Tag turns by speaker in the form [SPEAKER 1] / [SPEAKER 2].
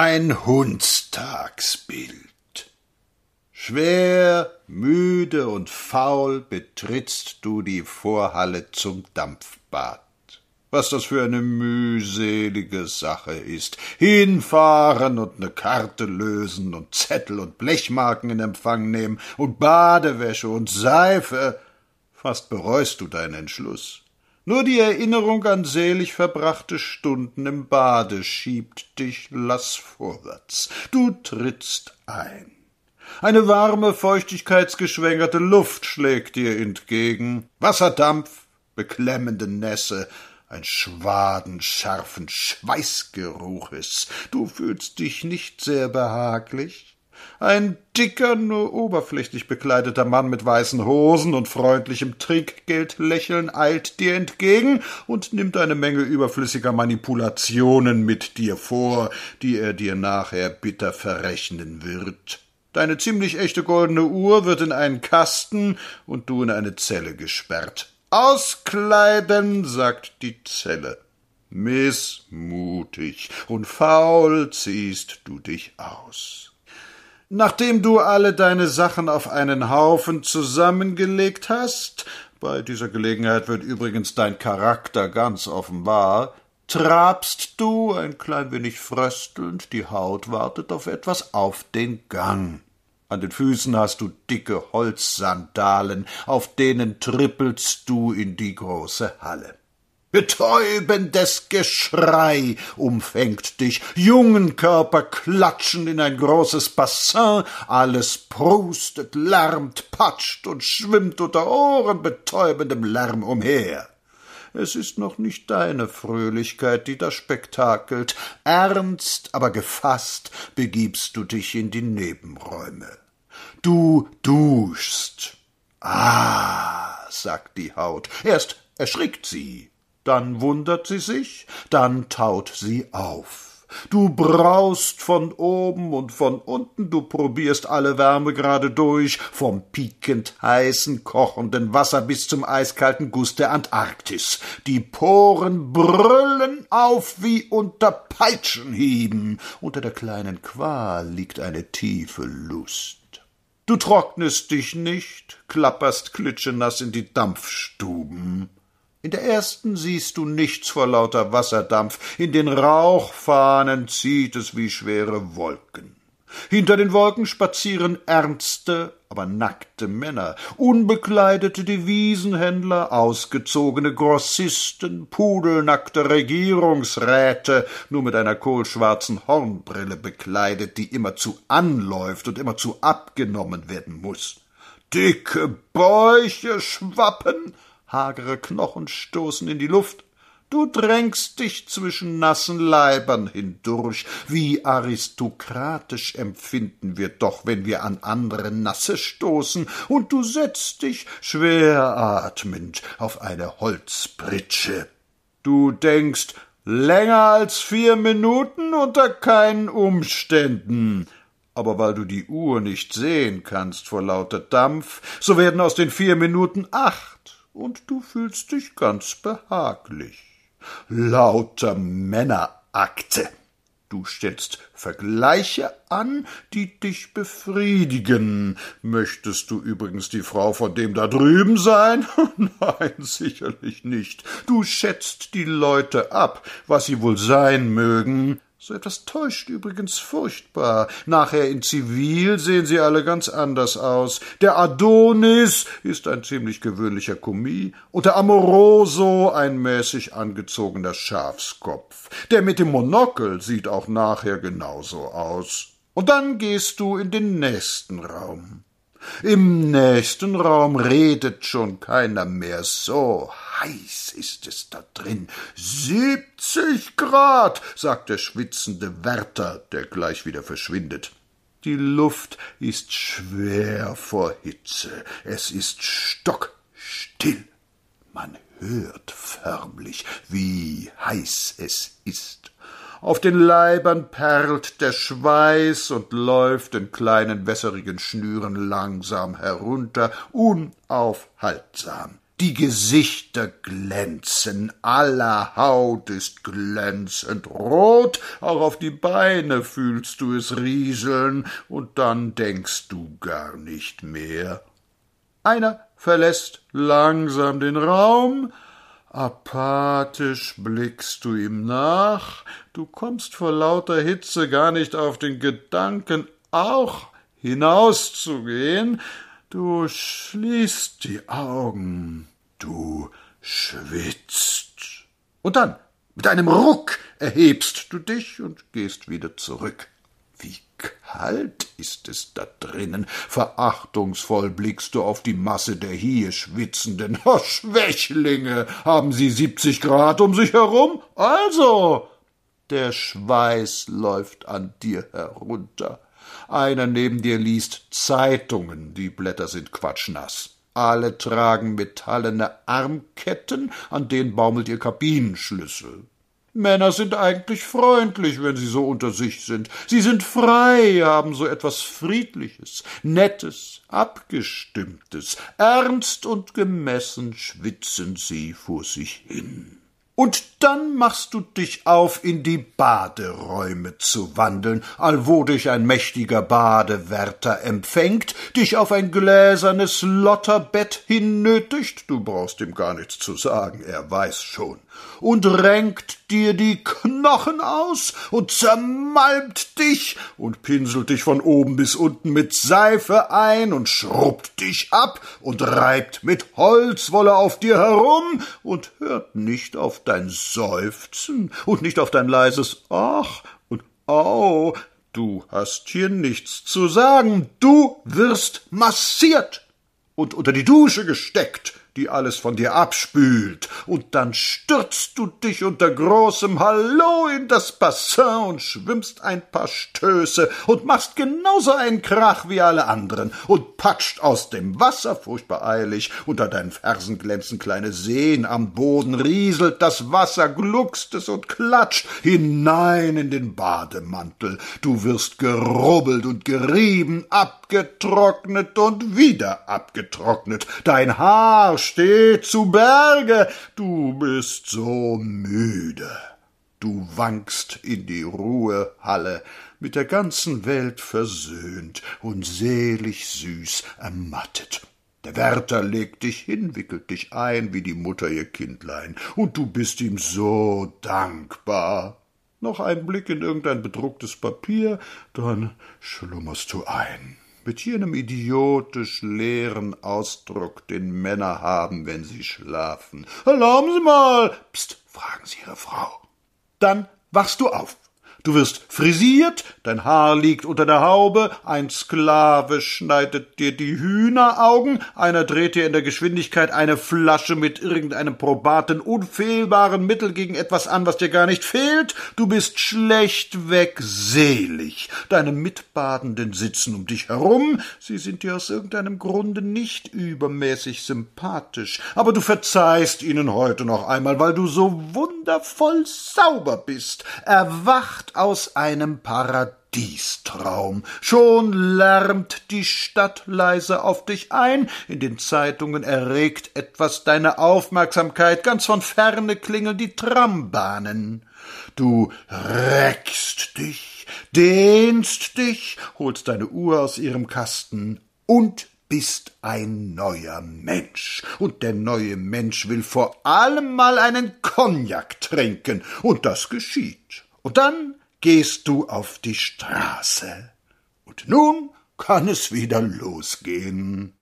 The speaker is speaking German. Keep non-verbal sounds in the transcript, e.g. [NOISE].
[SPEAKER 1] Ein Hundstagsbild. Schwer, müde und faul betrittst du die Vorhalle zum Dampfbad. Was das für eine mühselige Sache ist. Hinfahren und ne Karte lösen und Zettel und Blechmarken in Empfang nehmen und Badewäsche und Seife. Fast bereust du deinen Entschluss. Nur die Erinnerung an selig verbrachte Stunden im Bade schiebt dich lass vorwärts. Du trittst ein. Eine warme, feuchtigkeitsgeschwängerte Luft schlägt dir entgegen. Wasserdampf, beklemmende Nässe, ein Schwaden scharfen Schweißgeruches. Du fühlst dich nicht sehr behaglich. Ein dicker, nur oberflächlich bekleideter Mann mit weißen Hosen und freundlichem Trinkgeldlächeln eilt dir entgegen und nimmt eine Menge überflüssiger Manipulationen mit dir vor, die er dir nachher bitter verrechnen wird. Deine ziemlich echte goldene Uhr wird in einen Kasten und du in eine Zelle gesperrt. Auskleiden, sagt die Zelle. Missmutig und faul ziehst du dich aus. Nachdem du alle deine Sachen auf einen Haufen zusammengelegt hast, bei dieser Gelegenheit wird übrigens dein Charakter ganz offenbar, trabst du, ein klein wenig fröstelnd, die Haut wartet auf etwas, auf den Gang. An den Füßen hast du dicke Holzsandalen, auf denen trippelst du in die große Halle. Betäubendes Geschrei umfängt dich, jungen Körper klatschen in ein großes Bassin, alles prustet, lärmt, patscht und schwimmt unter ohrenbetäubendem Lärm umher. Es ist noch nicht deine Fröhlichkeit, die da spektakelt, ernst, aber gefasst begibst du dich in die Nebenräume. Du duschst. Ah, sagt die Haut, erst erschrickt sie, dann wundert sie sich, dann taut sie auf. Du braust von oben und von unten, du probierst alle Wärmegrade durch, vom piekend heißen, kochenden Wasser bis zum eiskalten Guss der Antarktis. Die Poren brüllen auf wie unter Peitschenhieben. Unter der kleinen Qual liegt eine tiefe Lust. Du trocknest dich nicht, klapperst klitschenass in die Dampfstuben. In der ersten siehst du nichts vor lauter Wasserdampf, in den Rauchfahnen zieht es wie schwere Wolken. Hinter den Wolken spazieren ernste, aber nackte Männer, unbekleidete Devisenhändler, ausgezogene Grossisten, pudelnackte Regierungsräte, nur mit einer kohlschwarzen Hornbrille bekleidet, die immerzu anläuft und immerzu abgenommen werden muss. Dicke Bäuche schwappen, hagere Knochen stoßen in die Luft, du drängst dich zwischen nassen Leibern hindurch, wie aristokratisch empfinden wir doch, wenn wir an andere Nasse stoßen, und du setzt dich schwer atmend auf eine Holzpritsche. Du denkst, länger als vier Minuten unter keinen Umständen. Aber weil du die Uhr nicht sehen kannst vor lauter Dampf, so werden aus den vier Minuten acht und du fühlst dich ganz behaglich. Lauter Männerakte. Du stellst Vergleiche an, die dich befriedigen. Möchtest du übrigens die Frau von dem da drüben sein? [LAUGHS] Nein, sicherlich nicht. Du schätzt die Leute ab, was sie wohl sein mögen. So etwas täuscht übrigens furchtbar. Nachher in Zivil sehen sie alle ganz anders aus. Der Adonis ist ein ziemlich gewöhnlicher Kommis und der Amoroso ein mäßig angezogener Schafskopf. Der mit dem Monokel sieht auch nachher genauso aus. Und dann gehst du in den nächsten Raum. Im nächsten Raum redet schon keiner mehr. So heiß ist es da drin. Siebzig Grad, sagt der schwitzende Wärter, der gleich wieder verschwindet. Die Luft ist schwer vor Hitze. Es ist stockstill. Man hört förmlich, wie heiß es ist. Auf den Leibern perlt der Schweiß und läuft in kleinen wässerigen Schnüren langsam herunter, unaufhaltsam. die Gesichter glänzen, aller Haut ist glänzend rot, auch auf die Beine fühlst du es rieseln, und dann denkst du gar nicht mehr. Einer verlässt langsam den Raum, apathisch blickst du ihm nach, du kommst vor lauter Hitze gar nicht auf den Gedanken, auch hinauszugehen, Du schließt die Augen, du schwitzt. Und dann, mit einem Ruck, erhebst du dich und gehst wieder zurück. Wie kalt ist es da drinnen. Verachtungsvoll blickst du auf die Masse der hier Schwitzenden. [LAUGHS] Oh, Schwächlinge, haben sie siebzig Grad um sich herum? Also, der Schweiß läuft an dir herunter. Einer neben dir liest Zeitungen, die Blätter sind quatschnass. Alle tragen metallene Armketten, an denen baumelt ihr Kabinenschlüssel. Männer sind eigentlich freundlich, wenn sie so unter sich sind. Sie sind frei, haben so etwas Friedliches, Nettes, Abgestimmtes. Ernst und gemessen schwitzen sie vor sich hin. Und dann machst du dich auf, in die Baderäume zu wandeln, allwo dich ein mächtiger Badewärter empfängt, dich auf ein gläsernes Lotterbett hinnötigt, du brauchst ihm gar nichts zu sagen, er weiß schon, und renkt dir die Knochen aus und zermalmt dich und pinselt dich von oben bis unten mit Seife ein und schrubbt dich ab und reibt mit Holzwolle auf dir herum und hört nicht auf dein Seufzen und nicht auf dein leises Ach und Au. Du hast hier nichts zu sagen. Du wirst massiert und unter die Dusche gesteckt die alles von dir abspült, und dann stürzt du dich unter großem Hallo in das Bassin und schwimmst ein paar Stöße und machst genauso einen Krach wie alle anderen und patscht aus dem Wasser furchtbar eilig, unter deinen Fersen glänzen kleine Seen, am Boden rieselt das Wasser, gluckst es und klatscht hinein in den Bademantel, du wirst gerubbelt und gerieben, abgetrocknet und wieder abgetrocknet, dein Haar steh zu Berge, du bist so müde. Du wankst in die Ruhehalle, mit der ganzen Welt versöhnt und selig süß ermattet. Der Wärter legt dich hin, wickelt dich ein wie die Mutter ihr Kindlein, und du bist ihm so dankbar. Noch ein Blick in irgendein bedrucktes Papier, dann schlummerst du ein mit jenem idiotisch leeren Ausdruck, den Männer haben, wenn sie schlafen. Erlauben Sie mal. Psst, fragen Sie Ihre Frau. Dann wachst du auf. Du wirst frisiert, dein Haar liegt unter der Haube, ein Sklave schneidet dir die Hühneraugen, einer dreht dir in der Geschwindigkeit eine Flasche mit irgendeinem probaten, unfehlbaren Mittel gegen etwas an, was dir gar nicht fehlt, du bist schlechtweg selig. Deine Mitbadenden sitzen um dich herum, sie sind dir aus irgendeinem Grunde nicht übermäßig sympathisch, aber du verzeihst ihnen heute noch einmal, weil du so wundervoll sauber bist. Erwacht aus einem Paradiestraum. Schon lärmt die Stadt leise auf dich ein, in den Zeitungen erregt etwas deine Aufmerksamkeit, ganz von ferne klingeln die Trambahnen. Du reckst dich, dehnst dich, holst deine Uhr aus ihrem Kasten und bist ein neuer Mensch. Und der neue Mensch will vor allem mal einen Cognac trinken. Und das geschieht. Und dann gehst du auf die Straße. Und nun kann es wieder losgehen.